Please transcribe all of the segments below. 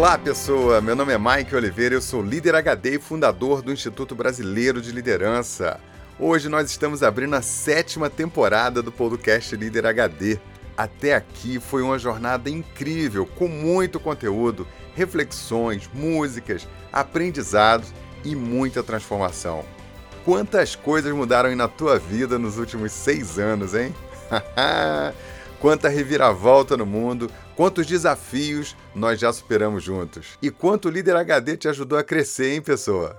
Olá, pessoa! Meu nome é Mike Oliveira, eu sou líder HD e fundador do Instituto Brasileiro de Liderança. Hoje nós estamos abrindo a sétima temporada do podcast Líder HD. Até aqui foi uma jornada incrível, com muito conteúdo, reflexões, músicas, aprendizados e muita transformação. Quantas coisas mudaram na tua vida nos últimos seis anos, hein? Quanta reviravolta no mundo, Quantos desafios nós já superamos juntos? E quanto o líder HD te ajudou a crescer, hein, pessoa?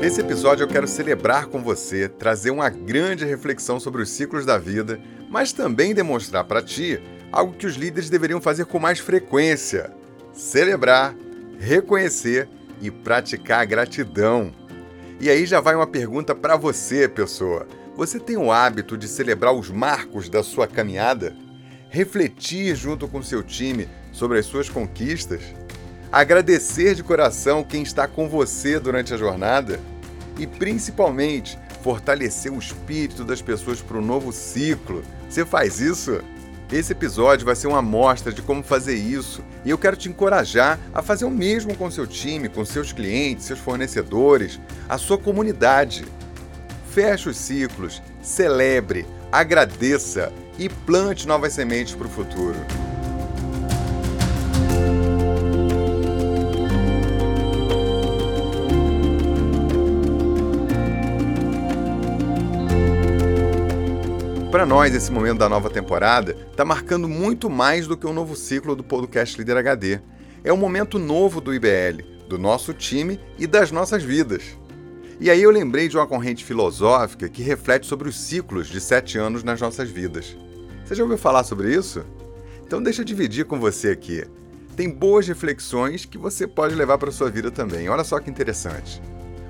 Nesse episódio eu quero celebrar com você, trazer uma grande reflexão sobre os ciclos da vida, mas também demonstrar para ti algo que os líderes deveriam fazer com mais frequência: celebrar, reconhecer e praticar a gratidão. E aí já vai uma pergunta para você, pessoa. Você tem o hábito de celebrar os marcos da sua caminhada? Refletir junto com seu time sobre as suas conquistas? Agradecer de coração quem está com você durante a jornada? E principalmente, fortalecer o espírito das pessoas para o novo ciclo. Você faz isso? Esse episódio vai ser uma amostra de como fazer isso e eu quero te encorajar a fazer o mesmo com seu time, com seus clientes, seus fornecedores, a sua comunidade. Feche os ciclos, celebre, agradeça e plante novas sementes para o futuro. Para nós, esse momento da nova temporada está marcando muito mais do que o um novo ciclo do podcast Líder HD. É um momento novo do IBL, do nosso time e das nossas vidas. E aí eu lembrei de uma corrente filosófica que reflete sobre os ciclos de sete anos nas nossas vidas. Você já ouviu falar sobre isso? Então deixa eu dividir com você aqui. Tem boas reflexões que você pode levar para sua vida também. Olha só que interessante.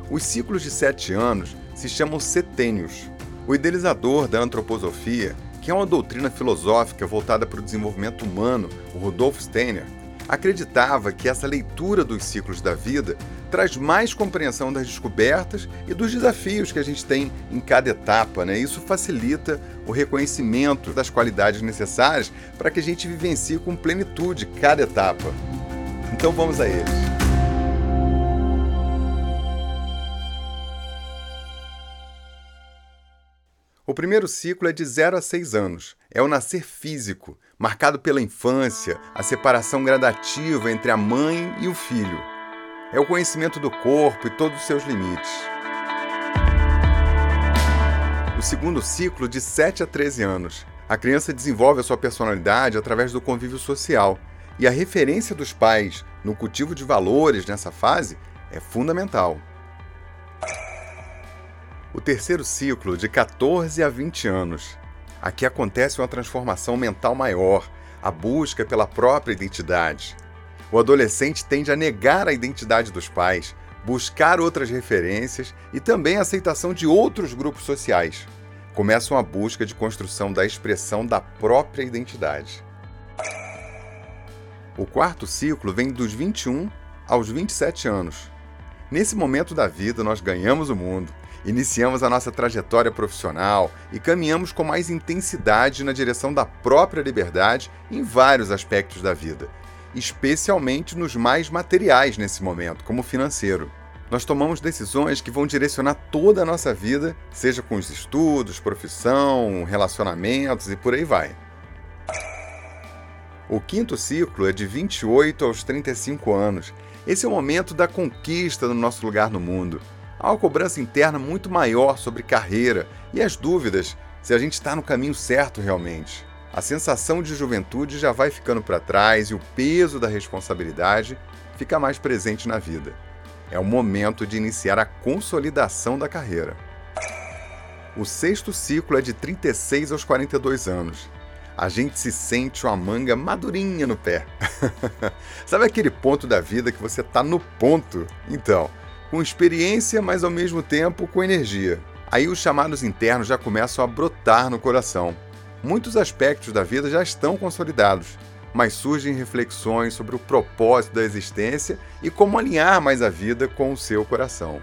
Os ciclos de sete anos se chamam setênios o idealizador da antroposofia, que é uma doutrina filosófica voltada para o desenvolvimento humano, o Rudolf Steiner, acreditava que essa leitura dos ciclos da vida traz mais compreensão das descobertas e dos desafios que a gente tem em cada etapa. Né? Isso facilita o reconhecimento das qualidades necessárias para que a gente vivencie com plenitude cada etapa. Então vamos a eles. O primeiro ciclo é de 0 a 6 anos. É o nascer físico, marcado pela infância, a separação gradativa entre a mãe e o filho. É o conhecimento do corpo e todos os seus limites. O segundo ciclo, de 7 a 13 anos. A criança desenvolve a sua personalidade através do convívio social, e a referência dos pais no cultivo de valores nessa fase é fundamental. O terceiro ciclo, de 14 a 20 anos. Aqui acontece uma transformação mental maior, a busca pela própria identidade. O adolescente tende a negar a identidade dos pais, buscar outras referências e também a aceitação de outros grupos sociais. Começa uma busca de construção da expressão da própria identidade. O quarto ciclo vem dos 21 aos 27 anos. Nesse momento da vida, nós ganhamos o mundo, Iniciamos a nossa trajetória profissional e caminhamos com mais intensidade na direção da própria liberdade em vários aspectos da vida, especialmente nos mais materiais nesse momento, como o financeiro. Nós tomamos decisões que vão direcionar toda a nossa vida, seja com os estudos, profissão, relacionamentos e por aí vai. O quinto ciclo é de 28 aos 35 anos. Esse é o momento da conquista do nosso lugar no mundo há uma cobrança interna muito maior sobre carreira e as dúvidas se a gente está no caminho certo realmente. A sensação de juventude já vai ficando para trás e o peso da responsabilidade fica mais presente na vida. É o momento de iniciar a consolidação da carreira. O sexto ciclo é de 36 aos 42 anos. A gente se sente uma manga madurinha no pé. Sabe aquele ponto da vida que você está no ponto? Então, com experiência, mas ao mesmo tempo com energia. Aí os chamados internos já começam a brotar no coração. Muitos aspectos da vida já estão consolidados, mas surgem reflexões sobre o propósito da existência e como alinhar mais a vida com o seu coração.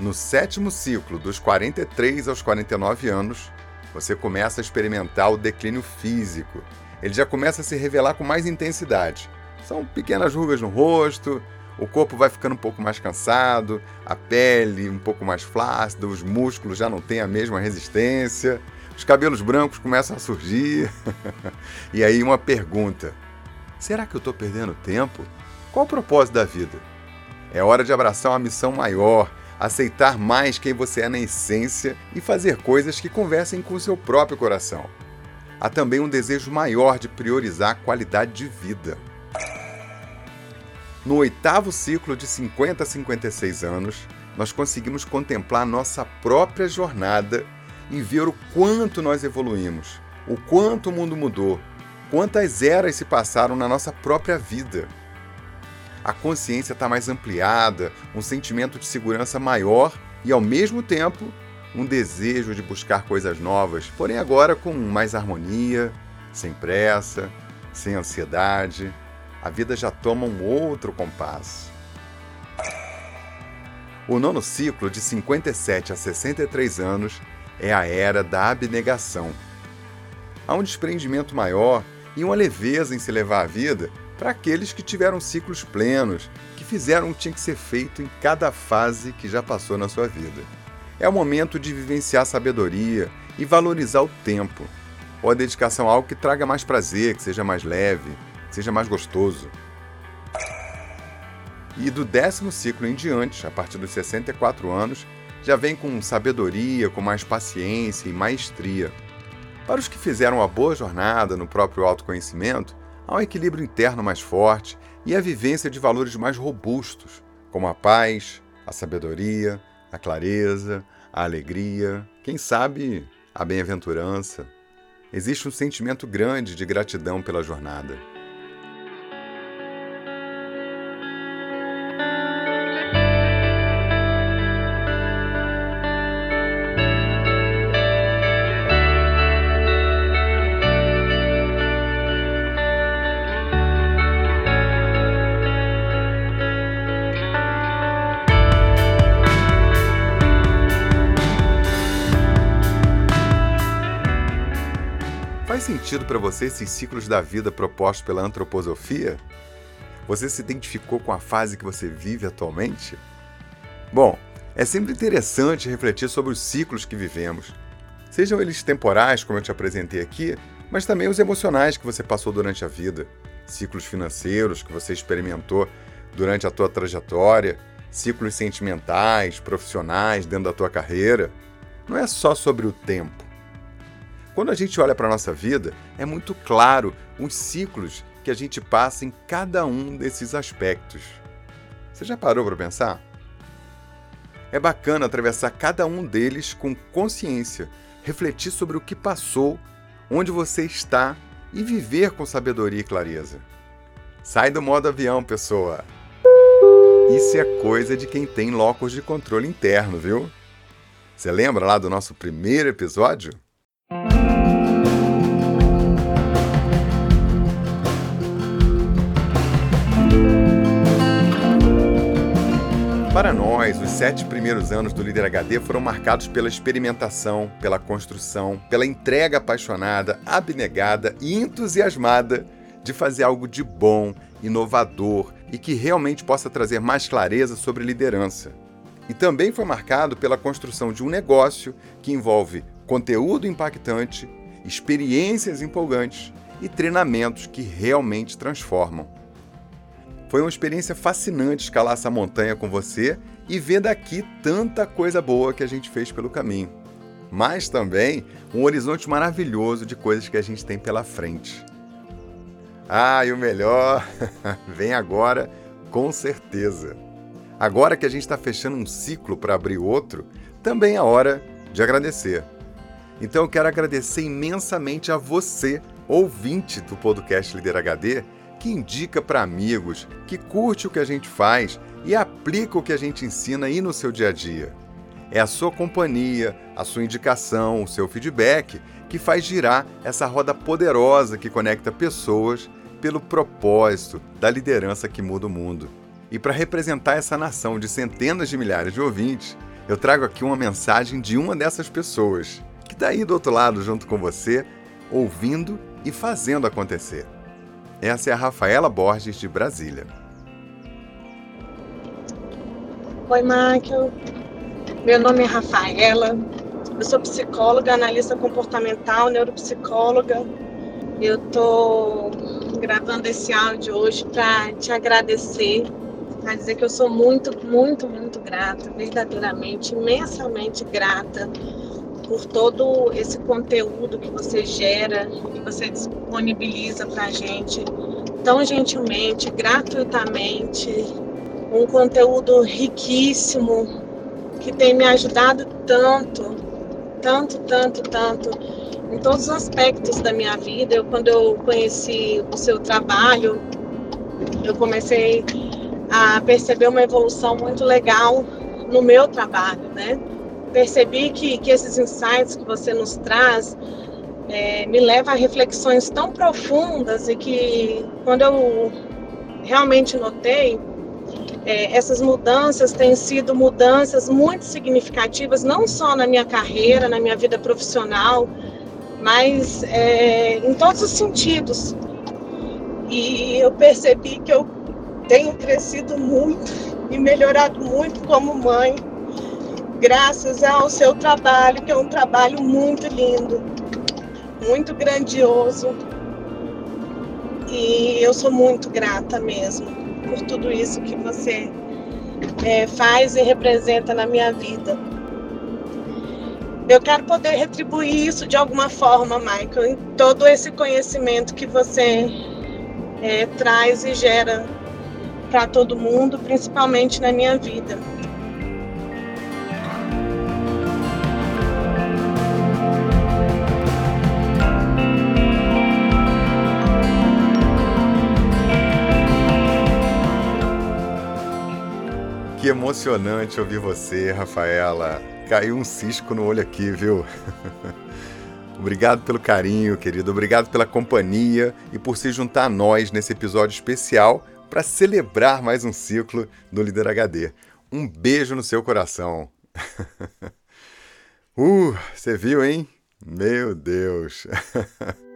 No sétimo ciclo, dos 43 aos 49 anos, você começa a experimentar o declínio físico. Ele já começa a se revelar com mais intensidade. São pequenas rugas no rosto, o corpo vai ficando um pouco mais cansado, a pele um pouco mais flácida, os músculos já não têm a mesma resistência, os cabelos brancos começam a surgir. e aí uma pergunta: será que eu estou perdendo tempo? Qual o propósito da vida? É hora de abraçar uma missão maior aceitar mais quem você é na essência e fazer coisas que conversem com o seu próprio coração. Há também um desejo maior de priorizar a qualidade de vida. No oitavo ciclo de 50 a 56 anos, nós conseguimos contemplar nossa própria jornada e ver o quanto nós evoluímos, o quanto o mundo mudou, quantas eras se passaram na nossa própria vida a consciência está mais ampliada, um sentimento de segurança maior e, ao mesmo tempo, um desejo de buscar coisas novas, porém agora com mais harmonia, sem pressa, sem ansiedade. A vida já toma um outro compasso. O nono ciclo, de 57 a 63 anos, é a era da abnegação. Há um desprendimento maior e uma leveza em se levar a vida para aqueles que tiveram ciclos plenos, que fizeram o que tinha que ser feito em cada fase que já passou na sua vida. É o momento de vivenciar sabedoria e valorizar o tempo, ou a dedicação a algo que traga mais prazer, que seja mais leve, seja mais gostoso. E do décimo ciclo em diante, a partir dos 64 anos, já vem com sabedoria, com mais paciência e maestria. Para os que fizeram uma boa jornada no próprio autoconhecimento, Há um equilíbrio interno mais forte e a vivência de valores mais robustos, como a paz, a sabedoria, a clareza, a alegria, quem sabe a bem-aventurança. Existe um sentimento grande de gratidão pela jornada. Sentido para você esses ciclos da vida propostos pela antroposofia? Você se identificou com a fase que você vive atualmente? Bom, é sempre interessante refletir sobre os ciclos que vivemos, sejam eles temporais, como eu te apresentei aqui, mas também os emocionais que você passou durante a vida, ciclos financeiros que você experimentou durante a tua trajetória, ciclos sentimentais, profissionais dentro da tua carreira. Não é só sobre o tempo. Quando a gente olha para a nossa vida, é muito claro os ciclos que a gente passa em cada um desses aspectos. Você já parou para pensar? É bacana atravessar cada um deles com consciência, refletir sobre o que passou, onde você está e viver com sabedoria e clareza. Sai do modo avião, pessoa! Isso é coisa de quem tem locos de controle interno, viu? Você lembra lá do nosso primeiro episódio? Os sete primeiros anos do Líder HD foram marcados pela experimentação, pela construção, pela entrega apaixonada, abnegada e entusiasmada de fazer algo de bom, inovador e que realmente possa trazer mais clareza sobre liderança. E também foi marcado pela construção de um negócio que envolve conteúdo impactante, experiências empolgantes e treinamentos que realmente transformam. Foi uma experiência fascinante escalar essa montanha com você e ver daqui tanta coisa boa que a gente fez pelo caminho. Mas também um horizonte maravilhoso de coisas que a gente tem pela frente. Ah, e o melhor vem agora, com certeza. Agora que a gente está fechando um ciclo para abrir outro, também é hora de agradecer. Então eu quero agradecer imensamente a você, ouvinte do podcast Líder HD, que indica para amigos, que curte o que a gente faz e aplica o que a gente ensina aí no seu dia a dia. É a sua companhia, a sua indicação, o seu feedback que faz girar essa roda poderosa que conecta pessoas pelo propósito da liderança que muda o mundo. E para representar essa nação de centenas de milhares de ouvintes, eu trago aqui uma mensagem de uma dessas pessoas que está aí do outro lado junto com você, ouvindo e fazendo acontecer. Essa é a Rafaela Borges de Brasília. Oi, Michael. Meu nome é Rafaela. Eu sou psicóloga, analista comportamental, neuropsicóloga. Eu tô gravando esse áudio hoje para te agradecer, para dizer que eu sou muito, muito, muito grata, verdadeiramente, imensamente grata por todo esse conteúdo que você gera, que você disponibiliza para a gente tão gentilmente, gratuitamente, um conteúdo riquíssimo que tem me ajudado tanto, tanto, tanto, tanto em todos os aspectos da minha vida. Eu, quando eu conheci o seu trabalho, eu comecei a perceber uma evolução muito legal no meu trabalho, né? percebi que, que esses insights que você nos traz é, me leva a reflexões tão profundas e que quando eu realmente notei é, essas mudanças têm sido mudanças muito significativas não só na minha carreira, na minha vida profissional, mas é, em todos os sentidos. E eu percebi que eu tenho crescido muito e melhorado muito como mãe graças ao seu trabalho, que é um trabalho muito lindo, muito grandioso. E eu sou muito grata mesmo por tudo isso que você é, faz e representa na minha vida. Eu quero poder retribuir isso de alguma forma, Michael, em todo esse conhecimento que você é, traz e gera para todo mundo, principalmente na minha vida. Que emocionante ouvir você, Rafaela. Caiu um cisco no olho aqui, viu? Obrigado pelo carinho, querido. Obrigado pela companhia e por se juntar a nós nesse episódio especial para celebrar mais um ciclo do Líder HD. Um beijo no seu coração. uh, você viu, hein? Meu Deus.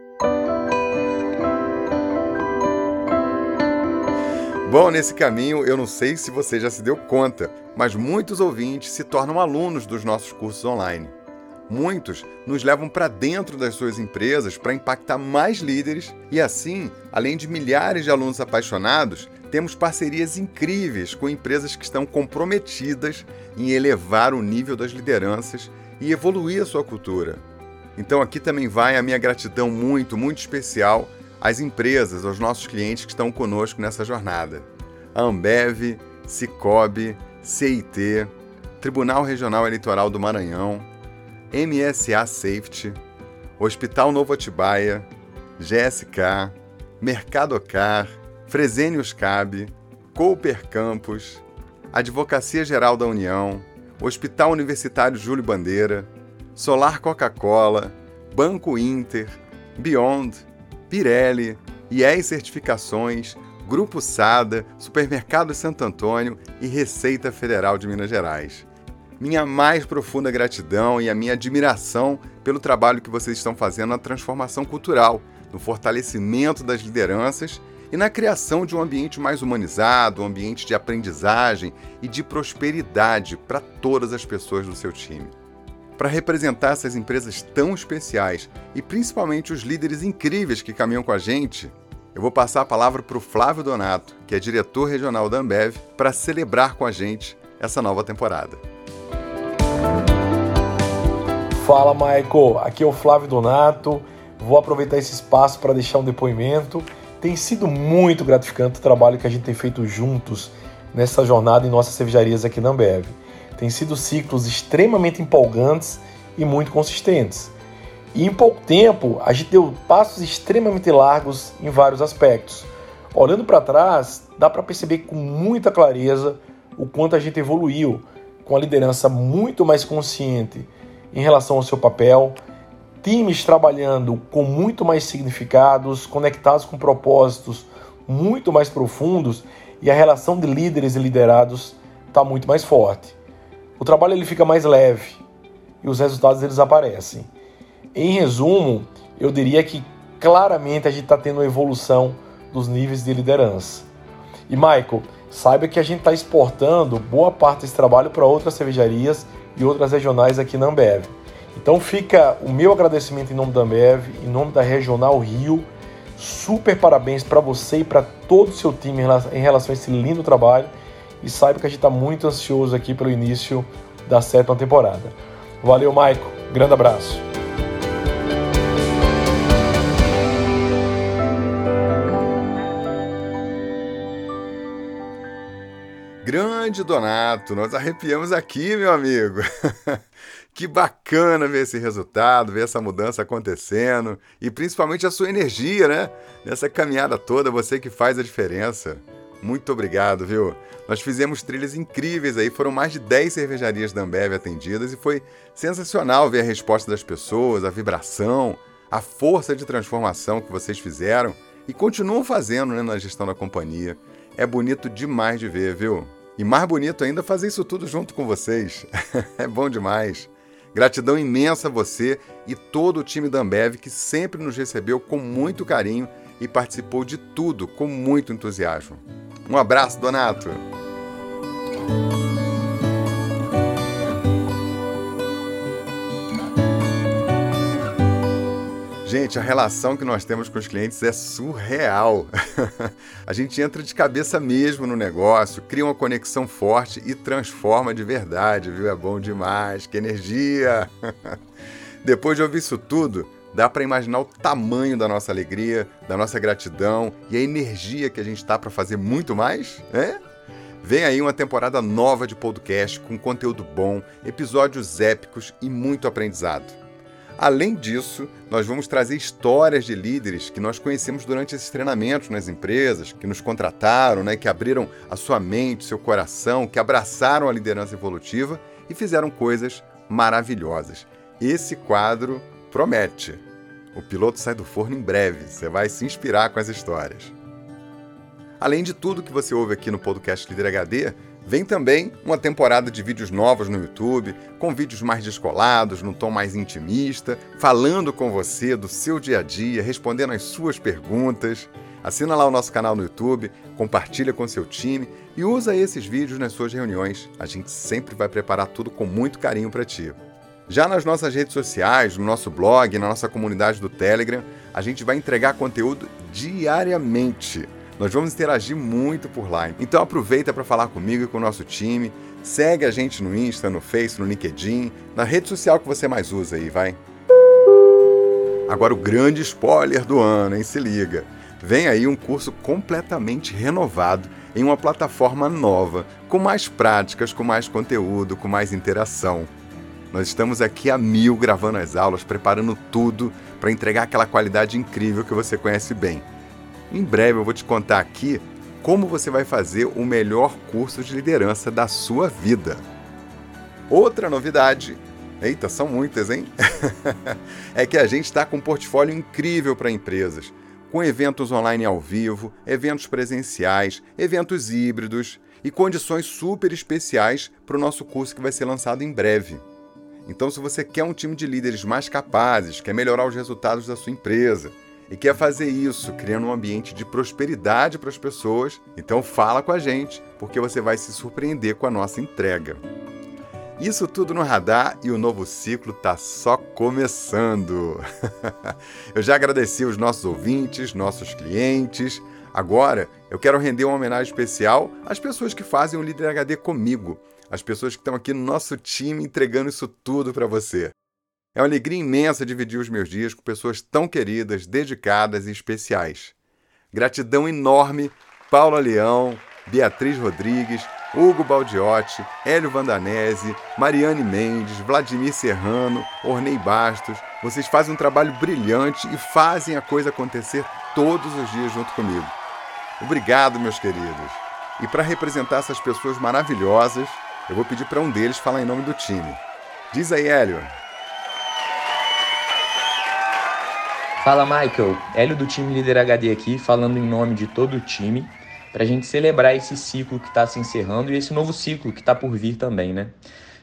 Bom, nesse caminho, eu não sei se você já se deu conta, mas muitos ouvintes se tornam alunos dos nossos cursos online. Muitos nos levam para dentro das suas empresas para impactar mais líderes e, assim, além de milhares de alunos apaixonados, temos parcerias incríveis com empresas que estão comprometidas em elevar o nível das lideranças e evoluir a sua cultura. Então, aqui também vai a minha gratidão muito, muito especial às empresas, aos nossos clientes que estão conosco nessa jornada. A Ambev, Cicobi, CIT, Tribunal Regional Eleitoral do Maranhão, MSA Safety, Hospital Novo Atibaia, GSK, Mercadocar, Fresenius Cab, Cooper Campus, Advocacia Geral da União, Hospital Universitário Júlio Bandeira, Solar Coca-Cola, Banco Inter, Beyond, Pirelli, IES Certificações, Grupo Sada, Supermercado Santo Antônio e Receita Federal de Minas Gerais. Minha mais profunda gratidão e a minha admiração pelo trabalho que vocês estão fazendo na transformação cultural, no fortalecimento das lideranças e na criação de um ambiente mais humanizado, um ambiente de aprendizagem e de prosperidade para todas as pessoas do seu time para representar essas empresas tão especiais e principalmente os líderes incríveis que caminham com a gente, eu vou passar a palavra para o Flávio Donato, que é diretor regional da Ambev, para celebrar com a gente essa nova temporada. Fala, Michael. Aqui é o Flávio Donato. Vou aproveitar esse espaço para deixar um depoimento. Tem sido muito gratificante o trabalho que a gente tem feito juntos nessa jornada em nossas cervejarias aqui na Ambev. Tem sido ciclos extremamente empolgantes e muito consistentes. E em pouco tempo, a gente deu passos extremamente largos em vários aspectos. Olhando para trás, dá para perceber com muita clareza o quanto a gente evoluiu, com a liderança muito mais consciente em relação ao seu papel, times trabalhando com muito mais significados, conectados com propósitos muito mais profundos e a relação de líderes e liderados está muito mais forte. O trabalho ele fica mais leve e os resultados eles aparecem. Em resumo, eu diria que claramente a gente está tendo uma evolução dos níveis de liderança. E Michael, saiba que a gente está exportando boa parte desse trabalho para outras cervejarias e outras regionais aqui na Ambev. Então fica o meu agradecimento em nome da Ambev, em nome da Regional Rio. Super parabéns para você e para todo o seu time em relação a esse lindo trabalho. E saiba que a gente está muito ansioso aqui pelo início da sétima temporada. Valeu, Maico. Grande abraço. Grande Donato, nós arrepiamos aqui, meu amigo. que bacana ver esse resultado, ver essa mudança acontecendo e principalmente a sua energia, né? Nessa caminhada toda, você que faz a diferença. Muito obrigado, viu? Nós fizemos trilhas incríveis aí, foram mais de 10 cervejarias da Ambev atendidas e foi sensacional ver a resposta das pessoas, a vibração, a força de transformação que vocês fizeram e continuam fazendo né, na gestão da companhia. É bonito demais de ver, viu? E mais bonito ainda fazer isso tudo junto com vocês. é bom demais. Gratidão imensa a você e todo o time da Ambev que sempre nos recebeu com muito carinho e participou de tudo com muito entusiasmo. Um abraço, Donato! Gente, a relação que nós temos com os clientes é surreal. a gente entra de cabeça mesmo no negócio, cria uma conexão forte e transforma de verdade, viu? É bom demais, que energia! Depois de ouvir isso tudo, dá para imaginar o tamanho da nossa alegria, da nossa gratidão e a energia que a gente está para fazer muito mais, né? Vem aí uma temporada nova de podcast com conteúdo bom, episódios épicos e muito aprendizado. Além disso, nós vamos trazer histórias de líderes que nós conhecemos durante esses treinamentos nas empresas, que nos contrataram, né, que abriram a sua mente, seu coração, que abraçaram a liderança evolutiva e fizeram coisas maravilhosas. Esse quadro promete. O piloto sai do forno em breve, você vai se inspirar com as histórias. Além de tudo que você ouve aqui no podcast Líder HD, Vem também uma temporada de vídeos novos no YouTube, com vídeos mais descolados, num tom mais intimista, falando com você do seu dia a dia, respondendo as suas perguntas. Assina lá o nosso canal no YouTube, compartilha com seu time e usa esses vídeos nas suas reuniões. A gente sempre vai preparar tudo com muito carinho para ti. Já nas nossas redes sociais, no nosso blog, na nossa comunidade do Telegram, a gente vai entregar conteúdo diariamente. Nós vamos interagir muito por lá. Então aproveita para falar comigo e com o nosso time. Segue a gente no Insta, no Face, no LinkedIn, na rede social que você mais usa aí, vai. Agora o grande spoiler do ano, hein? Se liga. Vem aí um curso completamente renovado em uma plataforma nova, com mais práticas, com mais conteúdo, com mais interação. Nós estamos aqui a mil gravando as aulas, preparando tudo para entregar aquela qualidade incrível que você conhece bem. Em breve eu vou te contar aqui como você vai fazer o melhor curso de liderança da sua vida. Outra novidade, eita, são muitas, hein? é que a gente está com um portfólio incrível para empresas, com eventos online ao vivo, eventos presenciais, eventos híbridos e condições super especiais para o nosso curso que vai ser lançado em breve. Então, se você quer um time de líderes mais capazes, quer melhorar os resultados da sua empresa, e quer fazer isso criando um ambiente de prosperidade para as pessoas, então fala com a gente, porque você vai se surpreender com a nossa entrega. Isso tudo no radar e o novo ciclo está só começando. eu já agradeci os nossos ouvintes, nossos clientes. Agora eu quero render uma homenagem especial às pessoas que fazem o Líder HD comigo, as pessoas que estão aqui no nosso time entregando isso tudo para você. É uma alegria imensa dividir os meus dias com pessoas tão queridas, dedicadas e especiais. Gratidão enorme, Paula Leão, Beatriz Rodrigues, Hugo Baldiotti, Hélio Vandanese, Mariane Mendes, Vladimir Serrano, Ornei Bastos. Vocês fazem um trabalho brilhante e fazem a coisa acontecer todos os dias junto comigo. Obrigado, meus queridos. E para representar essas pessoas maravilhosas, eu vou pedir para um deles falar em nome do time. Diz aí, Hélio. Fala Michael, Hélio do time Líder HD aqui, falando em nome de todo o time, para a gente celebrar esse ciclo que está se encerrando e esse novo ciclo que está por vir também, né?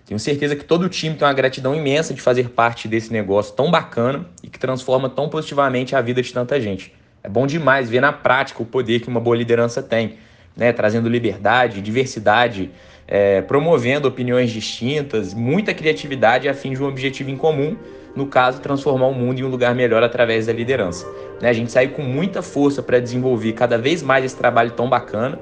Tenho certeza que todo o time tem uma gratidão imensa de fazer parte desse negócio tão bacana e que transforma tão positivamente a vida de tanta gente. É bom demais ver na prática o poder que uma boa liderança tem, né? trazendo liberdade, diversidade, é, promovendo opiniões distintas, muita criatividade a fim de um objetivo em comum, no caso, transformar o mundo em um lugar melhor através da liderança. Né? A gente sai com muita força para desenvolver cada vez mais esse trabalho tão bacana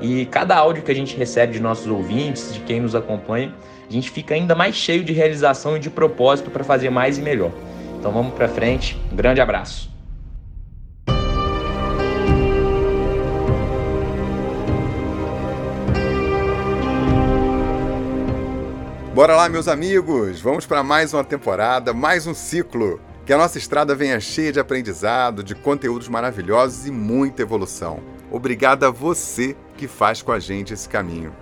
e cada áudio que a gente recebe de nossos ouvintes, de quem nos acompanha, a gente fica ainda mais cheio de realização e de propósito para fazer mais e melhor. Então vamos para frente. Um grande abraço. Bora lá, meus amigos! Vamos para mais uma temporada, mais um ciclo. Que a nossa estrada venha cheia de aprendizado, de conteúdos maravilhosos e muita evolução. Obrigado a você que faz com a gente esse caminho.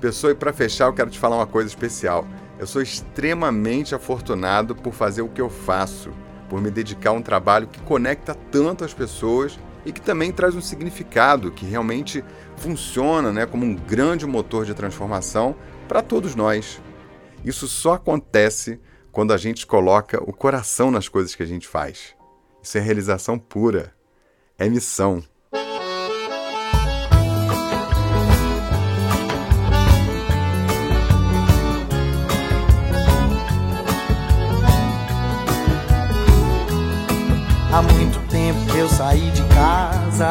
Pessoa, e para fechar, eu quero te falar uma coisa especial. Eu sou extremamente afortunado por fazer o que eu faço, por me dedicar a um trabalho que conecta tanto as pessoas e que também traz um significado que realmente funciona né, como um grande motor de transformação para todos nós. Isso só acontece quando a gente coloca o coração nas coisas que a gente faz. Isso é realização pura, é missão. Há muito tempo que eu saí de casa.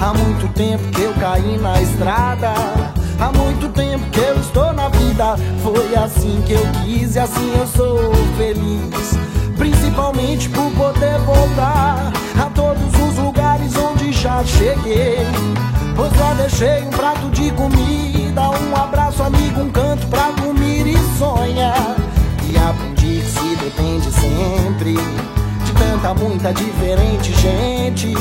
Há muito tempo que eu caí na estrada. Há muito tempo que eu estou na vida. Foi assim que eu quis e assim eu sou feliz. Principalmente por poder voltar a todos os lugares onde já cheguei. Pois lá deixei um prato de comida, um abraço amigo, um canto pra dormir e sonhar. E aprendi que se depende sempre tanta, muita diferente gente.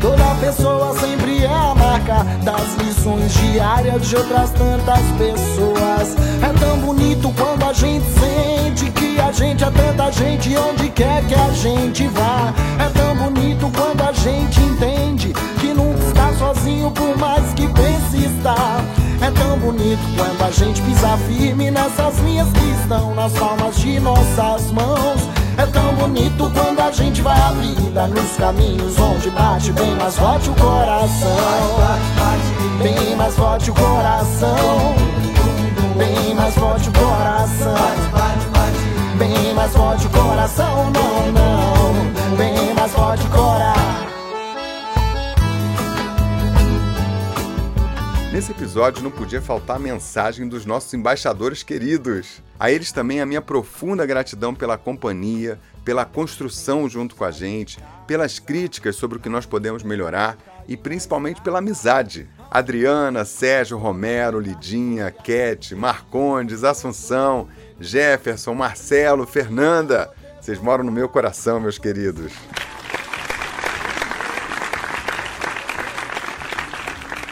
Toda pessoa sempre é a marca das lições diárias de outras tantas pessoas. É tão bonito quando a gente sente que a gente é tanta gente onde quer que a gente vá. É tão bonito quando a gente entende que nunca está sozinho por mais que pense estar. É tão bonito quando a gente pisa firme nessas linhas que estão nas palmas de nossas mãos. É tão bonito quando a gente vai a vida nos caminhos onde bate bem mais forte o coração. Bem mais forte o coração. Bem mais forte o coração. Bem mais forte o coração, não, não. Bem mais forte o coração. Nesse episódio não podia faltar a mensagem dos nossos embaixadores queridos. A eles também a minha profunda gratidão pela companhia, pela construção junto com a gente, pelas críticas sobre o que nós podemos melhorar e principalmente pela amizade. Adriana, Sérgio, Romero, Lidinha, Cat, Marcondes, Assunção, Jefferson, Marcelo, Fernanda. Vocês moram no meu coração, meus queridos.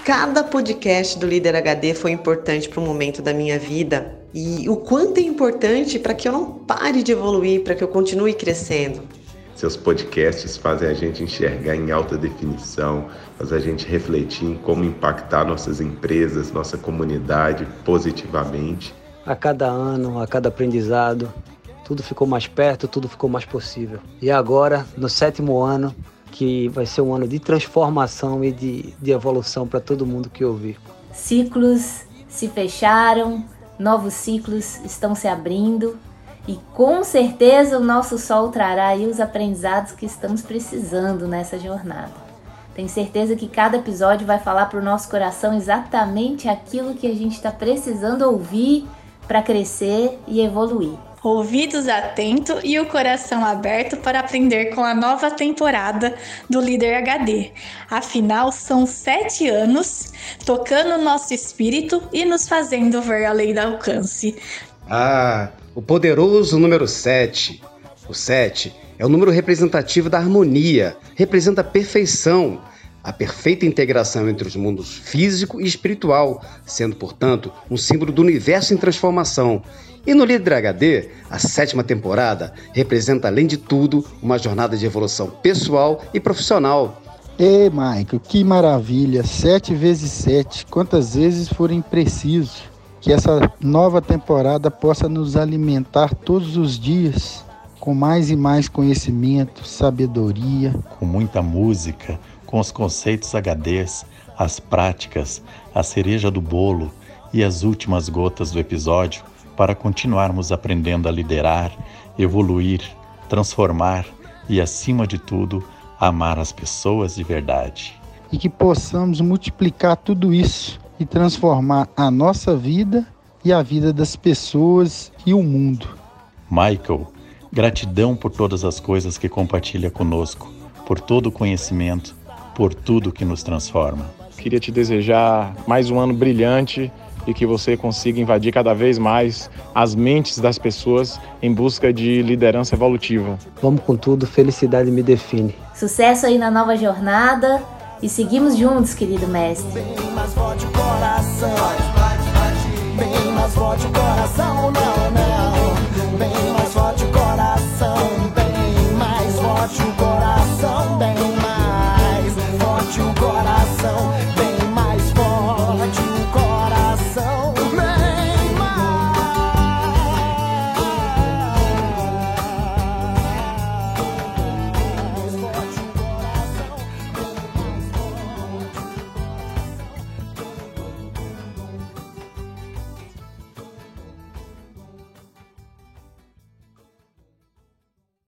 Cada podcast do Líder HD foi importante para um momento da minha vida e o quanto é importante para que eu não pare de evoluir, para que eu continue crescendo. Seus podcasts fazem a gente enxergar em alta definição, faz a gente refletir em como impactar nossas empresas, nossa comunidade positivamente. A cada ano, a cada aprendizado, tudo ficou mais perto, tudo ficou mais possível. E agora, no sétimo ano, que vai ser um ano de transformação e de, de evolução para todo mundo que ouvir. Ciclos se fecharam, novos ciclos estão se abrindo e com certeza o nosso sol trará aí os aprendizados que estamos precisando nessa jornada. Tenho certeza que cada episódio vai falar para o nosso coração exatamente aquilo que a gente está precisando ouvir para crescer e evoluir ouvidos atentos e o coração aberto para aprender com a nova temporada do Líder HD. Afinal, são sete anos tocando nosso espírito e nos fazendo ver a lei do alcance. Ah, o poderoso número 7. O 7 é o número representativo da harmonia, representa a perfeição, a perfeita integração entre os mundos físico e espiritual, sendo, portanto, um símbolo do universo em transformação e no Líder HD, a sétima temporada representa, além de tudo, uma jornada de evolução pessoal e profissional. Ê, Michael, que maravilha! Sete vezes sete, quantas vezes forem preciso. Que essa nova temporada possa nos alimentar todos os dias com mais e mais conhecimento, sabedoria. Com muita música, com os conceitos HDs, as práticas, a cereja do bolo e as últimas gotas do episódio para continuarmos aprendendo a liderar, evoluir, transformar e, acima de tudo, amar as pessoas de verdade. E que possamos multiplicar tudo isso e transformar a nossa vida e a vida das pessoas e o mundo. Michael, gratidão por todas as coisas que compartilha conosco, por todo o conhecimento, por tudo que nos transforma. Queria te desejar mais um ano brilhante e que você consiga invadir cada vez mais as mentes das pessoas em busca de liderança evolutiva. Vamos com tudo, felicidade me define. Sucesso aí na nova jornada e seguimos juntos, querido mestre. Bem mais forte o coração, bem mais forte o coração, não, não.